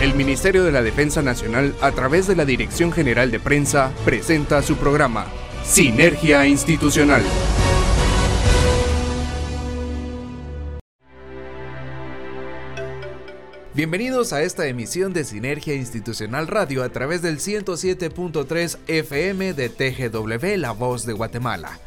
El Ministerio de la Defensa Nacional, a través de la Dirección General de Prensa, presenta su programa Sinergia Institucional. Bienvenidos a esta emisión de Sinergia Institucional Radio a través del 107.3 FM de TGW La Voz de Guatemala.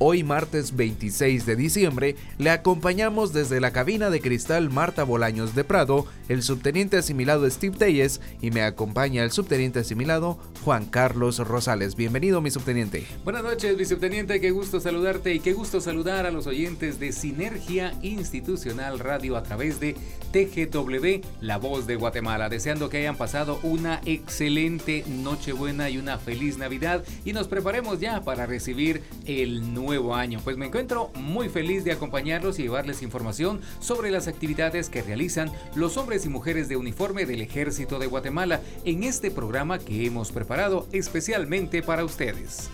Hoy martes 26 de diciembre le acompañamos desde la cabina de cristal Marta Bolaños de Prado, el subteniente asimilado Steve Telles y me acompaña el subteniente asimilado Juan Carlos Rosales. Bienvenido mi subteniente. Buenas noches mi subteniente, qué gusto saludarte y qué gusto saludar a los oyentes de Sinergia Institucional Radio a través de TGW La Voz de Guatemala, deseando que hayan pasado una excelente Nochebuena y una feliz Navidad y nos preparemos ya para recibir el nuevo nuevo año. Pues me encuentro muy feliz de acompañarlos y llevarles información sobre las actividades que realizan los hombres y mujeres de uniforme del Ejército de Guatemala en este programa que hemos preparado especialmente para ustedes.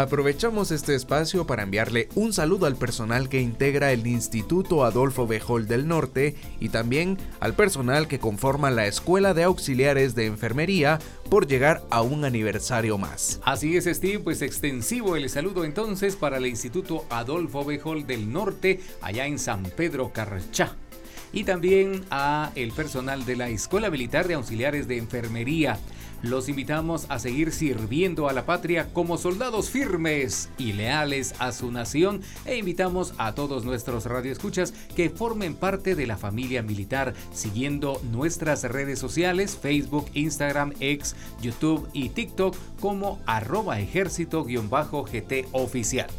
Aprovechamos este espacio para enviarle un saludo al personal que integra el Instituto Adolfo Bejol del Norte y también al personal que conforma la Escuela de Auxiliares de Enfermería por llegar a un aniversario más. Así es, Steve, pues extensivo el saludo entonces para el Instituto Adolfo Bejol del Norte, allá en San Pedro Carchá y también a el personal de la Escuela Militar de Auxiliares de Enfermería. Los invitamos a seguir sirviendo a la patria como soldados firmes y leales a su nación e invitamos a todos nuestros radioescuchas que formen parte de la familia militar siguiendo nuestras redes sociales Facebook, Instagram, X, YouTube y TikTok como arroba ejército-gt oficial.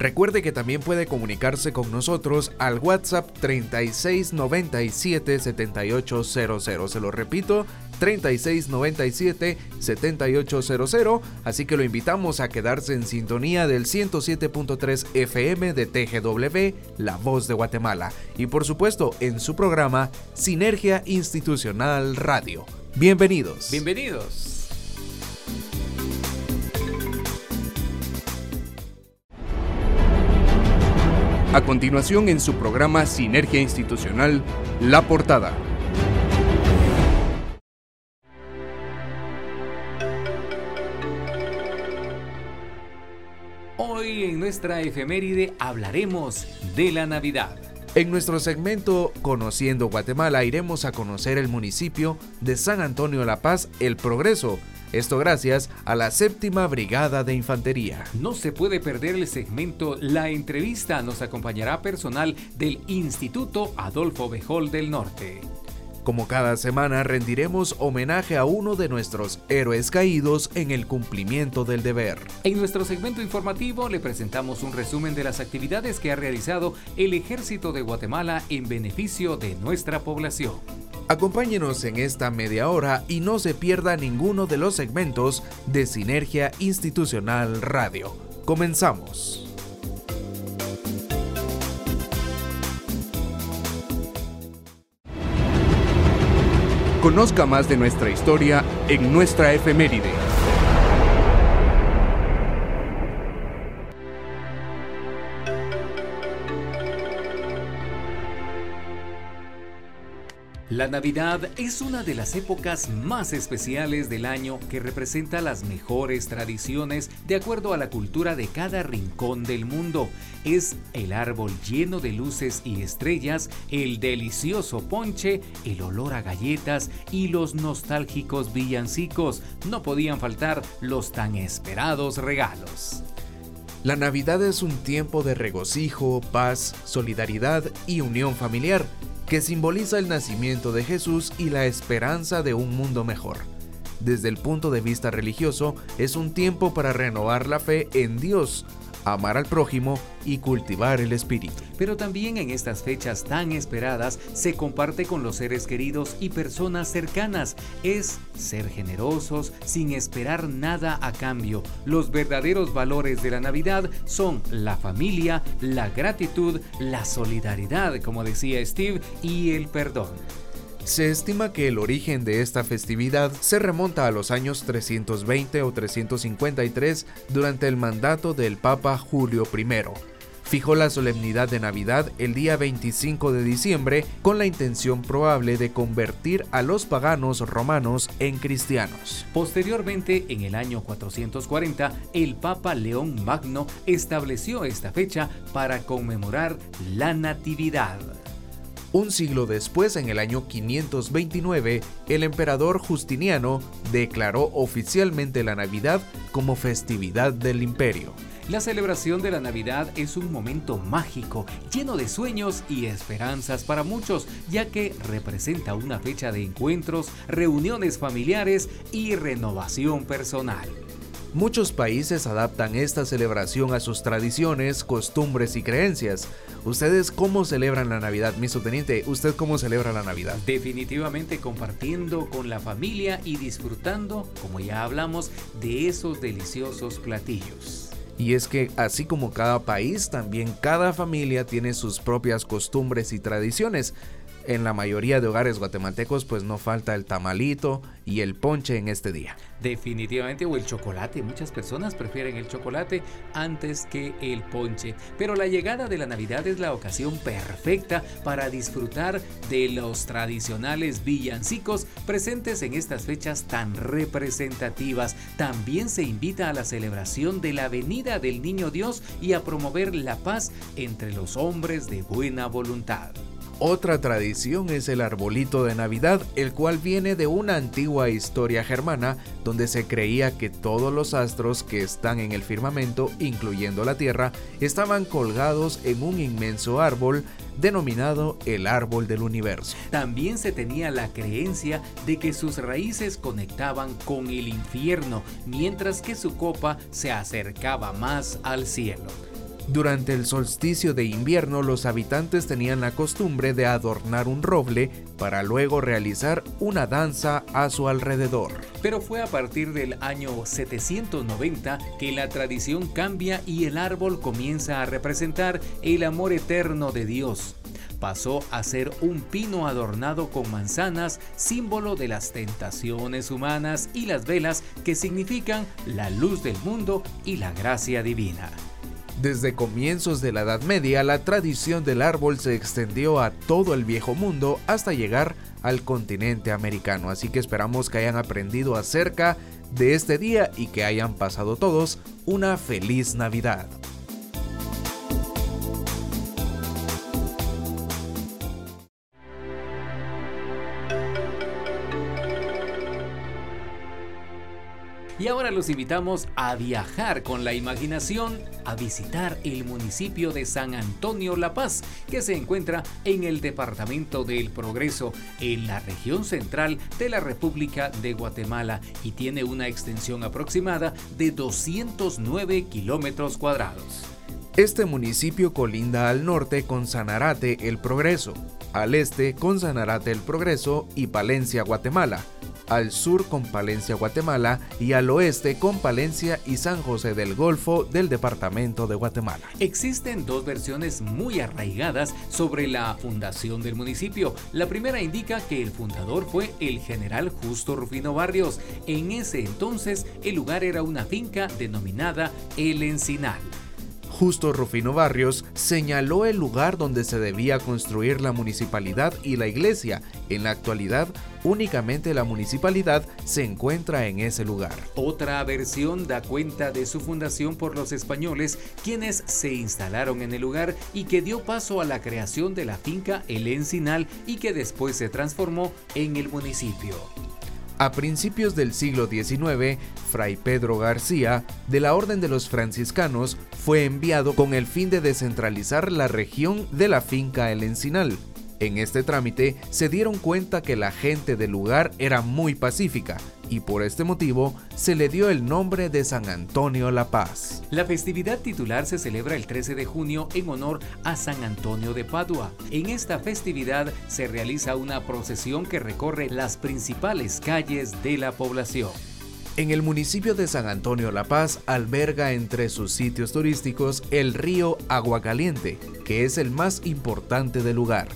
Recuerde que también puede comunicarse con nosotros al WhatsApp 3697 7800. Se lo repito, 3697 7800, así que lo invitamos a quedarse en sintonía del 107.3 FM de TGW, La Voz de Guatemala, y por supuesto en su programa Sinergia Institucional Radio. Bienvenidos. Bienvenidos. A continuación en su programa Sinergia Institucional, La Portada. Nuestra efeméride hablaremos de la Navidad. En nuestro segmento Conociendo Guatemala iremos a conocer el municipio de San Antonio La Paz, El Progreso. Esto gracias a la séptima brigada de infantería. No se puede perder el segmento La entrevista. Nos acompañará personal del Instituto Adolfo Bejol del Norte. Como cada semana rendiremos homenaje a uno de nuestros héroes caídos en el cumplimiento del deber. En nuestro segmento informativo le presentamos un resumen de las actividades que ha realizado el Ejército de Guatemala en beneficio de nuestra población. Acompáñenos en esta media hora y no se pierda ninguno de los segmentos de Sinergia Institucional Radio. Comenzamos. Conozca más de nuestra historia en nuestra efeméride. La Navidad es una de las épocas más especiales del año que representa las mejores tradiciones de acuerdo a la cultura de cada rincón del mundo. Es el árbol lleno de luces y estrellas, el delicioso ponche, el olor a galletas y los nostálgicos villancicos. No podían faltar los tan esperados regalos. La Navidad es un tiempo de regocijo, paz, solidaridad y unión familiar que simboliza el nacimiento de Jesús y la esperanza de un mundo mejor. Desde el punto de vista religioso, es un tiempo para renovar la fe en Dios, amar al prójimo y cultivar el espíritu. Pero también en estas fechas tan esperadas se comparte con los seres queridos y personas cercanas. Es ser generosos sin esperar nada a cambio. Los verdaderos valores de la Navidad son la familia, la gratitud, la solidaridad, como decía Steve, y el perdón. Se estima que el origen de esta festividad se remonta a los años 320 o 353 durante el mandato del Papa Julio I. fijó la solemnidad de Navidad el día 25 de diciembre con la intención probable de convertir a los paganos romanos en cristianos. Posteriormente, en el año 440, el Papa León Magno estableció esta fecha para conmemorar la Natividad. Un siglo después, en el año 529, el emperador Justiniano declaró oficialmente la Navidad como festividad del imperio. La celebración de la Navidad es un momento mágico, lleno de sueños y esperanzas para muchos, ya que representa una fecha de encuentros, reuniones familiares y renovación personal. Muchos países adaptan esta celebración a sus tradiciones, costumbres y creencias. ¿Ustedes cómo celebran la Navidad, mi subteniente? ¿Usted cómo celebra la Navidad? Definitivamente compartiendo con la familia y disfrutando, como ya hablamos, de esos deliciosos platillos. Y es que así como cada país, también cada familia tiene sus propias costumbres y tradiciones en la mayoría de hogares guatemaltecos pues no falta el tamalito y el ponche en este día. Definitivamente, o el chocolate. Muchas personas prefieren el chocolate antes que el ponche. Pero la llegada de la Navidad es la ocasión perfecta para disfrutar de los tradicionales villancicos presentes en estas fechas tan representativas. También se invita a la celebración de la venida del Niño Dios y a promover la paz entre los hombres de buena voluntad. Otra tradición es el arbolito de Navidad, el cual viene de una antigua historia germana donde se creía que todos los astros que están en el firmamento, incluyendo la Tierra, estaban colgados en un inmenso árbol denominado el árbol del universo. También se tenía la creencia de que sus raíces conectaban con el infierno, mientras que su copa se acercaba más al cielo. Durante el solsticio de invierno los habitantes tenían la costumbre de adornar un roble para luego realizar una danza a su alrededor. Pero fue a partir del año 790 que la tradición cambia y el árbol comienza a representar el amor eterno de Dios pasó a ser un pino adornado con manzanas, símbolo de las tentaciones humanas, y las velas que significan la luz del mundo y la gracia divina. Desde comienzos de la Edad Media, la tradición del árbol se extendió a todo el viejo mundo hasta llegar al continente americano. Así que esperamos que hayan aprendido acerca de este día y que hayan pasado todos una feliz Navidad. Y ahora los invitamos a viajar con la imaginación a visitar el municipio de San Antonio La Paz, que se encuentra en el departamento del Progreso, en la región central de la República de Guatemala y tiene una extensión aproximada de 209 kilómetros cuadrados. Este municipio colinda al norte con Sanarate el Progreso, al este con Sanarate el Progreso y Palencia, Guatemala al sur con Palencia, Guatemala y al oeste con Palencia y San José del Golfo del departamento de Guatemala. Existen dos versiones muy arraigadas sobre la fundación del municipio. La primera indica que el fundador fue el general Justo Rufino Barrios. En ese entonces el lugar era una finca denominada El Encinal. Justo Rufino Barrios señaló el lugar donde se debía construir la municipalidad y la iglesia. En la actualidad, únicamente la municipalidad se encuentra en ese lugar. Otra versión da cuenta de su fundación por los españoles, quienes se instalaron en el lugar y que dio paso a la creación de la finca El Encinal y que después se transformó en el municipio. A principios del siglo XIX, Fray Pedro García, de la Orden de los Franciscanos, fue enviado con el fin de descentralizar la región de la finca El Encinal. En este trámite se dieron cuenta que la gente del lugar era muy pacífica y por este motivo se le dio el nombre de San Antonio La Paz. La festividad titular se celebra el 13 de junio en honor a San Antonio de Padua. En esta festividad se realiza una procesión que recorre las principales calles de la población. En el municipio de San Antonio La Paz alberga entre sus sitios turísticos el río Agua Caliente, que es el más importante del lugar.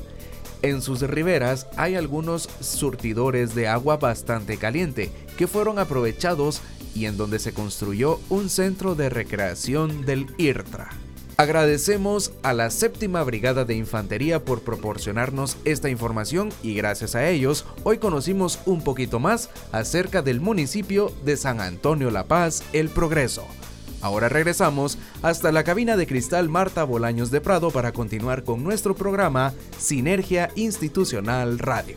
En sus riberas hay algunos surtidores de agua bastante caliente que fueron aprovechados y en donde se construyó un centro de recreación del IRTRA. Agradecemos a la séptima brigada de infantería por proporcionarnos esta información y gracias a ellos hoy conocimos un poquito más acerca del municipio de San Antonio La Paz, El Progreso. Ahora regresamos hasta la cabina de cristal Marta Bolaños de Prado para continuar con nuestro programa Sinergia Institucional Radio.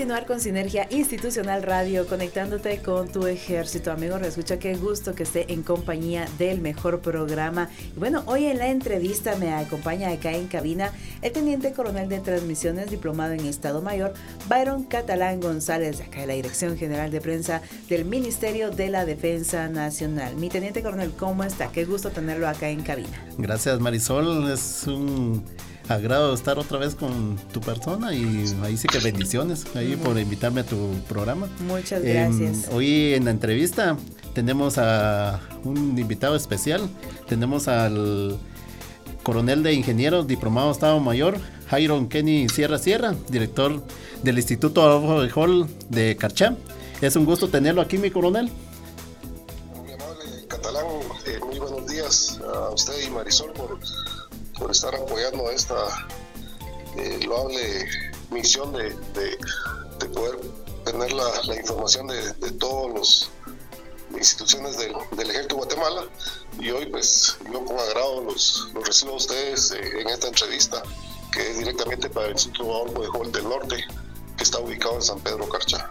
Continuar con Sinergia Institucional Radio, conectándote con tu ejército. Amigo, escucha qué gusto que esté en compañía del mejor programa. Bueno, hoy en la entrevista me acompaña acá en cabina el teniente coronel de transmisiones, diplomado en Estado Mayor, Byron Catalán González, de acá de la Dirección General de Prensa del Ministerio de la Defensa Nacional. Mi teniente coronel, ¿cómo está? Qué gusto tenerlo acá en cabina. Gracias, Marisol. Es un agrado estar otra vez con tu persona y ahí sí que bendiciones ahí por invitarme a tu programa. Muchas gracias. hoy en la entrevista tenemos a un invitado especial, tenemos al coronel de ingenieros, diplomado Estado Mayor, Jairon Kenny Sierra Sierra, director del Instituto Adolfo de Hall de Carchá. Es un gusto tenerlo aquí, mi coronel. Muy amable, catalán. Eh, muy buenos días a usted y Marisol por por estar apoyando esta eh, loable misión de, poder tener la, información de, de todas las instituciones del, Ejército de Guatemala. Y hoy, pues, yo con agrado los, recibo a ustedes eh, en esta entrevista, que es directamente para el Instituto Adolfo de Joven del Norte, que está ubicado en San Pedro Carchá.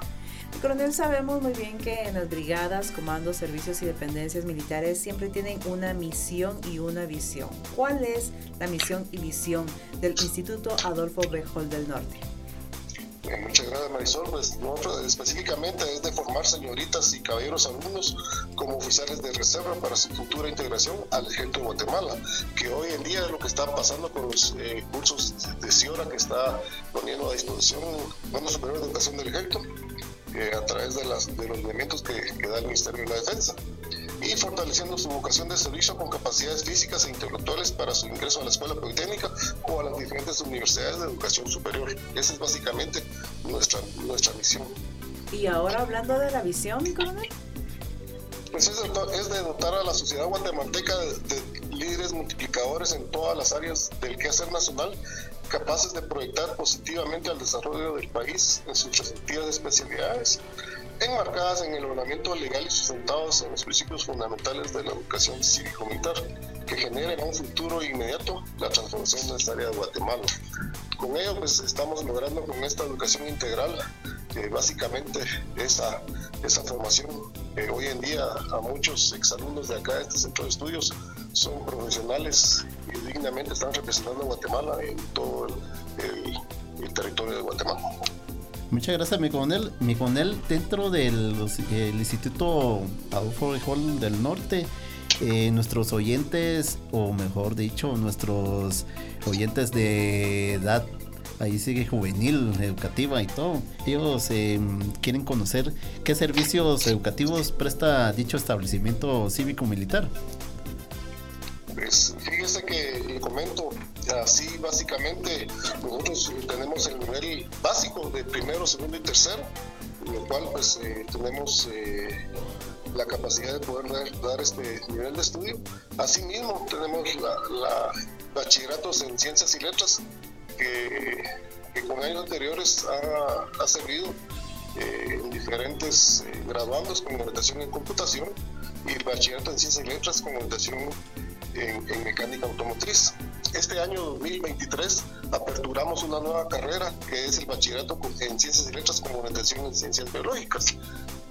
Coronel, sabemos muy bien que en las brigadas, comandos, servicios y dependencias militares siempre tienen una misión y una visión. ¿Cuál es la misión y visión del Instituto Adolfo Bejol del Norte? Muchas gracias Marisol. Pues nosotros específicamente es de formar señoritas y caballeros alumnos como oficiales de reserva para su futura integración al ejército de Guatemala, que hoy en día es lo que está pasando con los eh, cursos de CIORA que está poniendo a disposición Mando Superior de Educación del Ejército a través de, las, de los elementos que, da el Ministerio de la Defensa y fortaleciendo su vocación de servicio con capacidades físicas e intelectuales para su ingreso a la escuela politécnica o a las diferentes universidades de educación superior. Esa es básicamente nuestra, nuestra misión. Y ahora hablando de la visión, coronel. Pues es es de dotar a la sociedad guatemalteca de, de líderes multiplicadores en todas las áreas del quehacer nacional capaces de proyectar positivamente al desarrollo del país en sus respectivas especialidades, enmarcadas en el ordenamiento legal y sustentados en los principios fundamentales de la educación cívico-militar, que generen a un futuro inmediato la transformación necesaria de Guatemala. Con ello, pues estamos logrando con esta educación integral, que básicamente esa, esa formación, hoy en día a muchos exalumnos de acá de este centro de estudios son profesionales y dignamente están representando a Guatemala en todo el, territorio de Guatemala. Muchas gracias, mi coronel. Mi coronel, dentro del Instituto Adolfo Hall del Norte, eh, nuestros oyentes, o mejor dicho, nuestros oyentes de edad, ahí sigue juvenil, educativa y todo, ellos em, quieren conocer qué servicios educativos presta dicho establecimiento cívico-militar. Pues fíjese que le comento, así básicamente nosotros tenemos el nivel básico de primero, segundo y tercero, el cual pues eh, tenemos eh, la capacidad de poder dar, este nivel de estudio. Asimismo tenemos la, bachilleratos en ciencias y letras que, con años anteriores ha, servido eh, en diferentes graduandos con orientación en computación y el bachillerato en ciencias y letras con orientación en, mecánica automotriz. Este año 2023 aperturamos una nueva carrera que es el bachillerato en ciencias y letras con orientación en ciencias biológicas.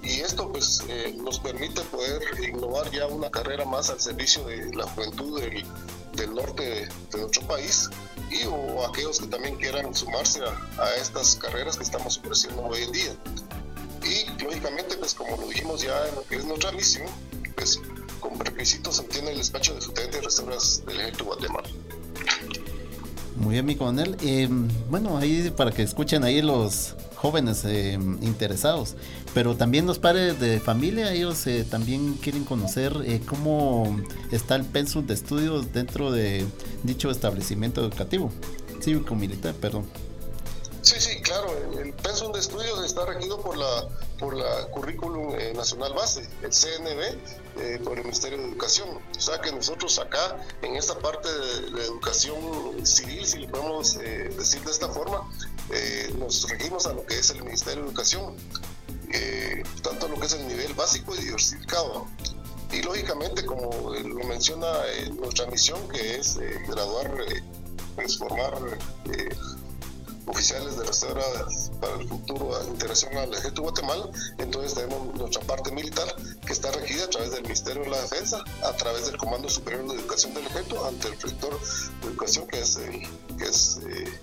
Y esto pues eh, nos permite poder innovar ya una carrera más al servicio de la juventud del, del norte de, nuestro país y o aquellos que también quieran sumarse a, a estas carreras que estamos ofreciendo hoy en día. y lógicamente pues como lo dijimos ya en lo que es nuestra misión, pues requisitos se obtiene el despacho de subteniente de reservas del ejército Guatemala. Muy bien, mi coronel. Eh, bueno, ahí para que escuchen ahí los jóvenes eh, interesados, pero también los padres de familia, ellos eh, también quieren conocer eh, cómo está el pensum de estudios dentro de dicho establecimiento educativo, cívico-militar, perdón. Pensum de estudios está regido por la por la currículum eh, nacional base, el CNB, eh, por el Ministerio de Educación. O sea que nosotros acá, en esta parte de, educación civil, si le podemos eh, decir de esta forma, nos regimos a lo que es el Ministerio de Educación, tanto lo que es el nivel básico y diversificado. Y lógicamente, como lo menciona nuestra misión, que es graduar, pues formar oficiales de reserva para el futuro de integración al ejército de Guatemala. Entonces tenemos nuestra parte militar que está regida a través del Ministerio de la Defensa, a través del Comando Superior de Educación del Ejército, ante el rector de Educación, que es, que es eh,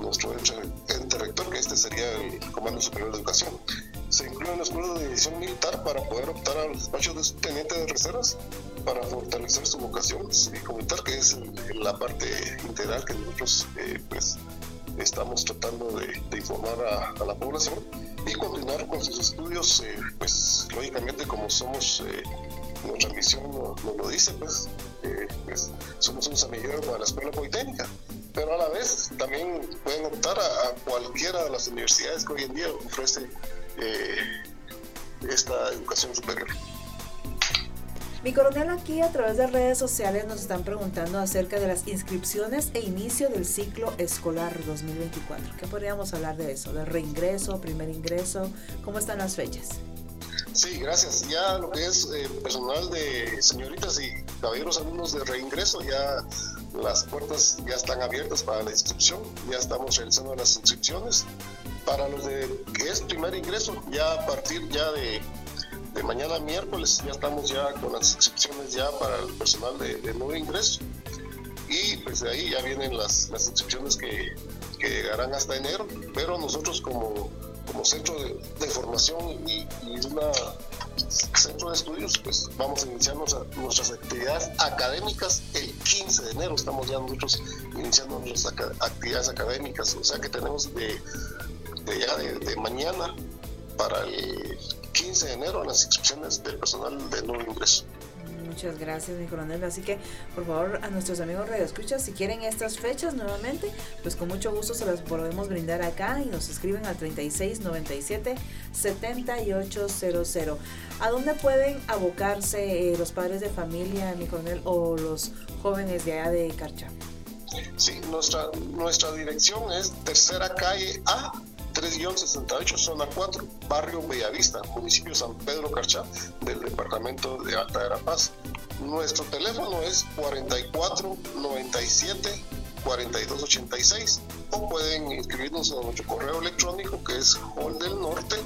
nuestro ente rector, que este sería el Comando Superior de Educación. Se incluye una escuela de división militar para poder optar a los despachos de teniente de reservas para fortalecer su vocación cívico-militar, que es la parte integral que nosotros eh, pues, estamos tratando de, informar a, la población y continuar con sus estudios, eh, pues lógicamente como somos, eh, nuestra misión nos, lo dice, pues, eh, pues, somos un semillero para la escuela politécnica, pero a la vez también pueden optar a, cualquiera de las universidades que hoy en día ofrece esta educación superior. Mi coronel, aquí a través de redes sociales nos están preguntando acerca de las inscripciones e inicio del ciclo escolar 2024. ¿Qué podríamos hablar de eso? ¿De reingreso, primer ingreso? ¿Cómo están las fechas? Sí, gracias. Ya lo que es eh, personal de señoritas y caballeros alumnos de reingreso, ya las puertas ya están abiertas para la inscripción, ya estamos realizando las inscripciones. Para los de que es primer ingreso, ya a partir ya de de mañana miércoles ya estamos ya con las inscripciones ya para el personal de, nuevo ingreso y pues de ahí ya vienen las, las inscripciones que, que, llegarán hasta enero, pero nosotros como, como centro de, formación y, y centro de estudios, pues vamos a iniciar nuestras actividades académicas el 15 de enero. Estamos ya nosotros iniciando nuestras actividades académicas, o sea que tenemos de, de ya de, mañana para el 15 de enero las inscripciones del personal de nuevo ingreso. Muchas gracias, mi coronel. Así que, por favor, a nuestros amigos radioescuchas, si quieren estas fechas nuevamente, pues con mucho gusto se las podemos brindar acá y nos escriben al 3697 7800. ¿A dónde pueden abocarse eh, los padres de familia, mi coronel, o los jóvenes de allá de Carcha? Sí, nuestra, nuestra dirección es Tercera Calle A 3-68, zona 4, barrio Bellavista, municipio San Pedro Carchá, del departamento de Alta Verapaz. Nuestro teléfono es 44 97 42 86 o pueden inscribirnos en nuestro correo electrónico que es holdelnorte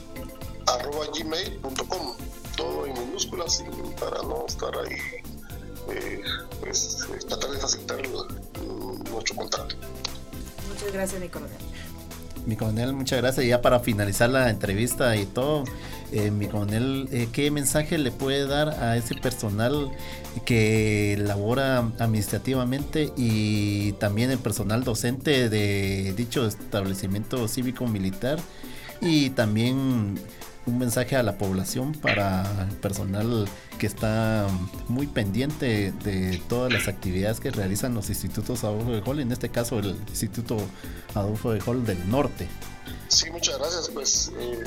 arroba gmail.com todo en minúsculas y para no estar ahí eh, pues tratar de facilitar nuestro contacto. Muchas gracias mi mi coronel, muchas gracias. Ya para finalizar la entrevista y todo, eh, mi coronel, eh, ¿qué mensaje le puede dar a ese personal que labora administrativamente y también el personal docente de dicho establecimiento cívico-militar y también un mensaje a la población para el personal que está muy pendiente de todas las actividades que realizan los institutos Adolfo de Hall, en este caso el Instituto Adolfo de Hall del Norte. Sí, muchas gracias. Pues eh,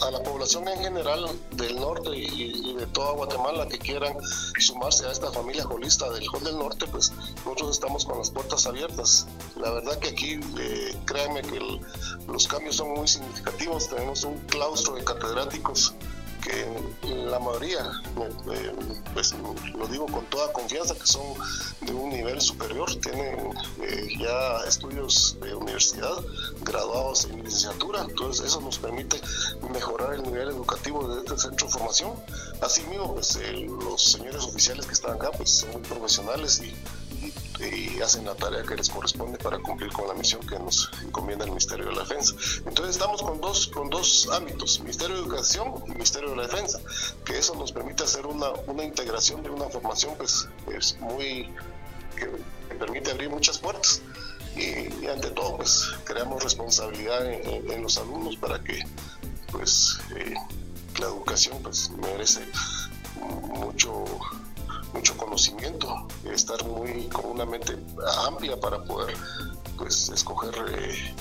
a, la población en general del norte y, de toda Guatemala que quieran sumarse a esta familia holista del Hall del Norte, pues nosotros estamos con las puertas abiertas. La verdad que aquí, eh, créanme que los cambios son muy significativos. Tenemos un claustro de catedráticos que la mayoría, eh, pues lo digo con toda confianza, que son de un nivel superior, tienen eh, ya estudios de universidad, graduados en licenciatura, entonces eso nos permite mejorar el nivel educativo de este centro de formación. Asimismo, pues eh, los señores oficiales que están acá, pues son muy profesionales y y hacen la tarea que les corresponde para cumplir con la misión que nos encomienda el Ministerio de la Defensa. Entonces estamos con dos, con dos ámbitos, Ministerio de Educación y Ministerio de la Defensa, que eso nos permite hacer una, una integración de una formación pues, es muy que permite abrir muchas puertas. Y, ante todo pues creamos responsabilidad en, los alumnos para que pues eh, la educación pues merece mucho mucho conocimiento, estar muy con una mente amplia para poder pues escoger eh,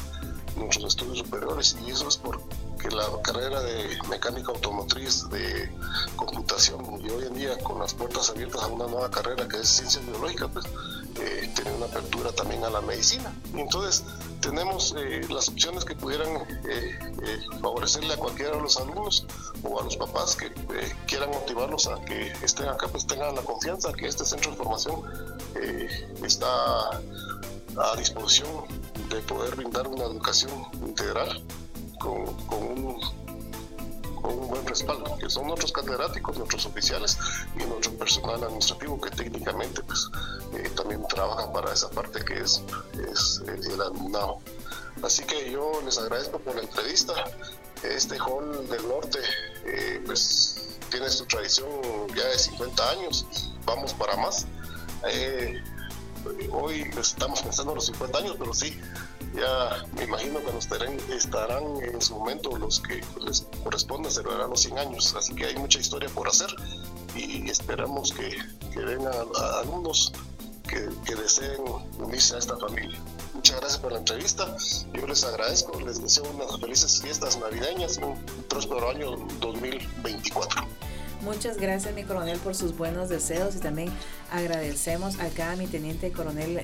nuestros estudios superiores. Y eso es porque la carrera de mecánica automotriz de computación y hoy en día con las puertas abiertas a una nueva carrera que es ciencia biológica pues una apertura también a la medicina. Entonces tenemos eh, las opciones que pudieran eh, eh, favorecerle a cualquiera de los alumnos o a los papás que quieran motivarlos a que estén acá, pues tengan la confianza que este centro de formación está a disposición de poder brindar una educación integral con, con un con un buen respaldo, que son nuestros catedráticos, nuestros oficiales y nuestro personal administrativo que técnicamente pues eh, también trabajan para esa parte que es, es el alumnado. Así que yo les agradezco por la entrevista. Este hall del norte eh, pues tiene su tradición ya de 50 años, vamos para más. Eh, hoy estamos pensando en los 50 años, pero sí, ya me imagino que nos estarán, en su momento los que les corresponde celebrar los 100 años, así que hay mucha historia por hacer y esperamos que, vengan alumnos que, que, deseen unirse a esta familia. Muchas gracias por la entrevista, yo les agradezco, les deseo unas felices fiestas navideñas, un próspero año 2024. Muchas gracias, mi coronel, por sus buenos deseos y también agradecemos acá a mi teniente coronel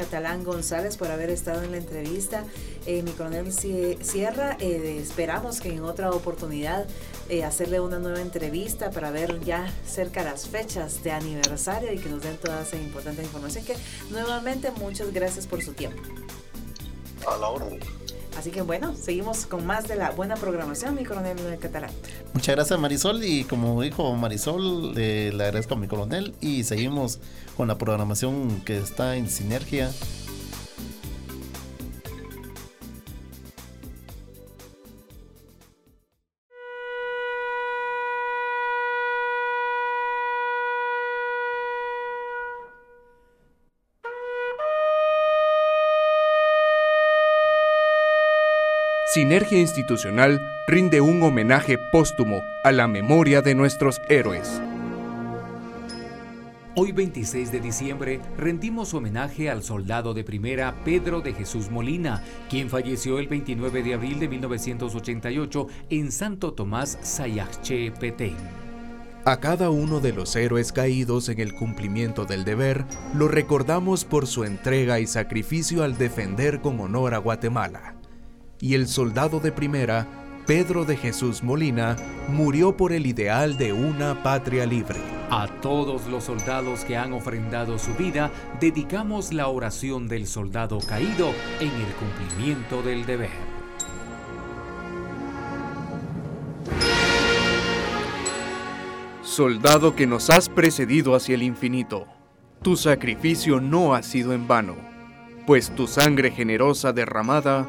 Catalán González por haber estado en la entrevista. Eh, mi coronel Sierra, eh, esperamos que en otra oportunidad eh, hacerle una nueva entrevista para ver ya cerca las fechas de aniversario y que nos den toda esa importante información. Que nuevamente muchas gracias por su tiempo. A la orden. Así que bueno, seguimos con más de la buena programación, mi coronel Catalán. Muchas gracias Marisol y como dijo Marisol, le agradezco a mi coronel y seguimos con la programación que está en sinergia Sinergia Institucional rinde un homenaje póstumo a la memoria de nuestros héroes. Hoy 26 de diciembre rendimos homenaje al soldado de primera Pedro de Jesús Molina, quien falleció el 29 de abril de 1988 en Santo Tomás Sayache, Petén. A cada uno de los héroes caídos en el cumplimiento del deber, lo recordamos por su entrega y sacrificio al defender con honor a Guatemala y el soldado de primera, Pedro de Jesús Molina, murió por el ideal de una patria libre. A todos los soldados que han ofrendado su vida, dedicamos la oración del soldado caído en el cumplimiento del deber. Soldado que nos has precedido hacia el infinito, tu sacrificio no ha sido en vano, pues tu sangre generosa derramada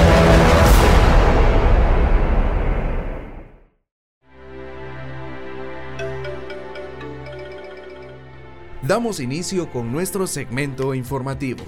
Damos inicio con nuestro segmento informativo.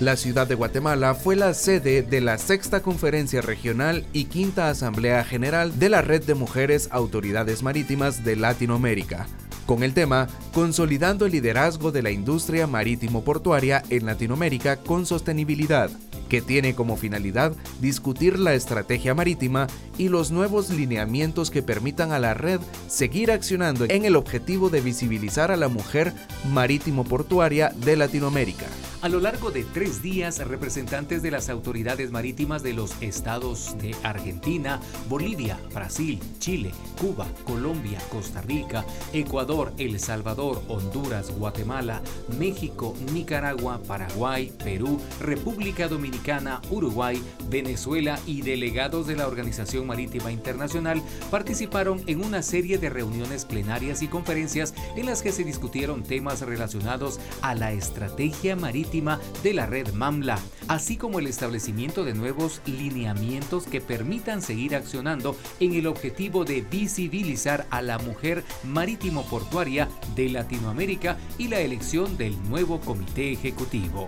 La ciudad de Guatemala fue la sede de la sexta conferencia regional y quinta asamblea general de la Red de Mujeres Autoridades Marítimas de Latinoamérica, con el tema Consolidando el liderazgo de la industria marítimo portuaria en Latinoamérica con sostenibilidad que tiene como finalidad discutir la estrategia marítima y los nuevos lineamientos que permitan a la red seguir accionando en el objetivo de visibilizar a la mujer marítimo portuaria de Latinoamérica. A lo largo de tres días, representantes de las autoridades marítimas de los estados de Argentina, Bolivia, Brasil, Chile, Cuba, Colombia, Costa Rica, Ecuador, El Salvador, Honduras, Guatemala, México, Nicaragua, Paraguay, Perú, República Dominicana, Uruguay, Venezuela y delegados de la Organización Marítima Internacional participaron en una serie de reuniones plenarias y conferencias en las que se discutieron temas relacionados a la estrategia marítima de la red MAMLA, así como el establecimiento de nuevos lineamientos que permitan seguir accionando en el objetivo de visibilizar a la mujer marítimo portuaria de Latinoamérica y la elección del nuevo comité ejecutivo.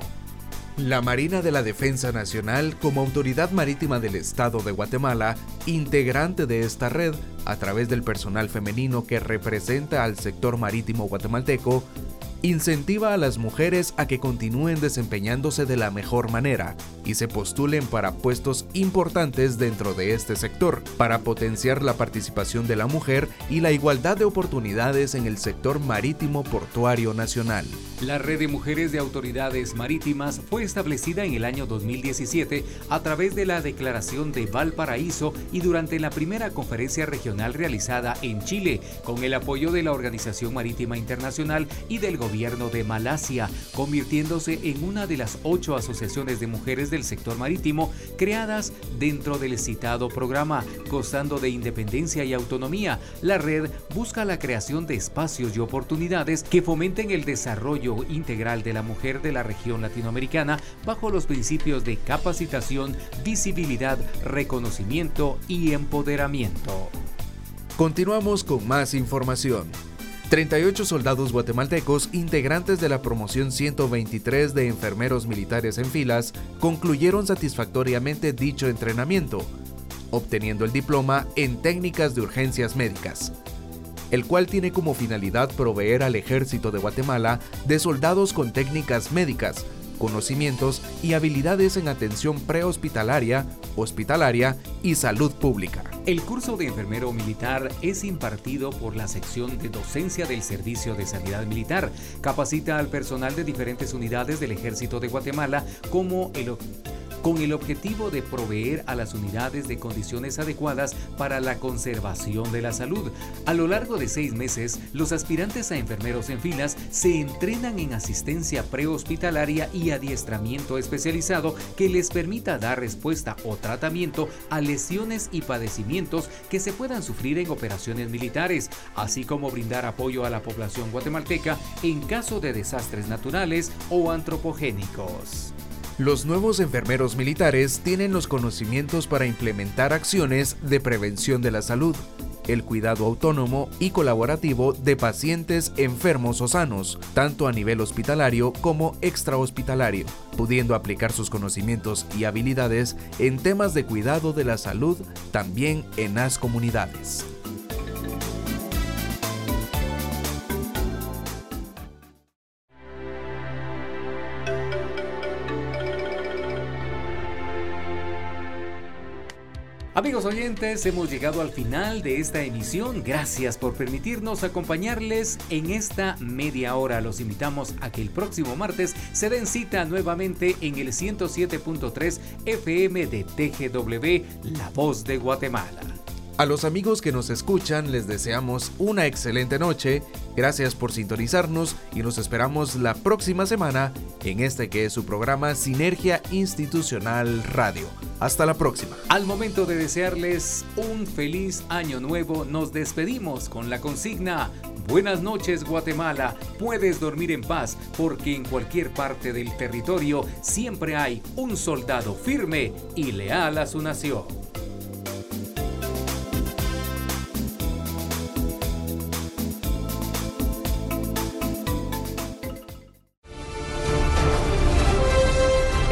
La Marina de la Defensa Nacional, como autoridad marítima del Estado de Guatemala, integrante de esta red, a través del personal femenino que representa al sector marítimo guatemalteco, incentiva a las mujeres a que continúen desempeñándose de la mejor manera y se postulen para puestos importantes dentro de este sector, para potenciar la participación de la mujer y la igualdad de oportunidades en el sector marítimo portuario nacional. La Red de Mujeres de Autoridades Marítimas fue establecida en el año 2017 a través de la Declaración de Valparaíso y durante la primera conferencia regional realizada en Chile, con el apoyo de la Organización Marítima Internacional y del Gobierno de Malasia, convirtiéndose en una de las ocho asociaciones de mujeres del sector marítimo creadas dentro del citado programa. Gozando de independencia y autonomía, la red busca la creación de espacios y oportunidades que fomenten el integral de la mujer de la región latinoamericana bajo los principios de capacitación, visibilidad, reconocimiento y empoderamiento. Continuamos con más información. 38 soldados guatemaltecos, integrantes de la promoción 123 de enfermeros militares en filas, concluyeron satisfactoriamente dicho entrenamiento, obteniendo el diploma en técnicas de urgencias médicas, el cual tiene como finalidad proveer al ejército de Guatemala de soldados con técnicas médicas, conocimientos y habilidades en atención prehospitalaria, hospitalaria y salud pública. El curso de enfermero militar es impartido por la sección de docencia del Servicio de Sanidad Militar. Capacita al personal de diferentes unidades del Ejército de Guatemala como el con el objetivo de proveer a las unidades de condiciones adecuadas para la conservación de la salud. A lo largo de seis meses, los aspirantes a enfermeros en filas se entrenan en asistencia prehospitalaria y adiestramiento especializado que les permita dar respuesta o tratamiento a lesiones y padecimientos que se puedan sufrir en operaciones militares, así como brindar apoyo a la población guatemalteca en caso de desastres naturales o antropogénicos. Los nuevos enfermeros militares tienen los conocimientos para implementar acciones de prevención de la salud, el cuidado autónomo y colaborativo de pacientes enfermos o sanos, tanto a nivel hospitalario como extrahospitalario, pudiendo aplicar sus conocimientos y habilidades en temas de cuidado de la salud también en las comunidades. Amigos oyentes, hemos llegado al final de esta emisión. Gracias por permitirnos acompañarles en esta media hora. Los invitamos a que el próximo martes se den cita nuevamente en el 107.3 FM de TGW, La Voz de Guatemala. A los amigos que nos escuchan les deseamos una excelente noche, gracias por sintonizarnos y nos esperamos la próxima semana en este que es su programa Sinergia Institucional Radio. Hasta la próxima. Al momento de desearles un feliz año nuevo, nos despedimos con la consigna Buenas noches Guatemala, puedes dormir en paz porque en cualquier parte del territorio siempre hay un soldado firme y leal a su nación.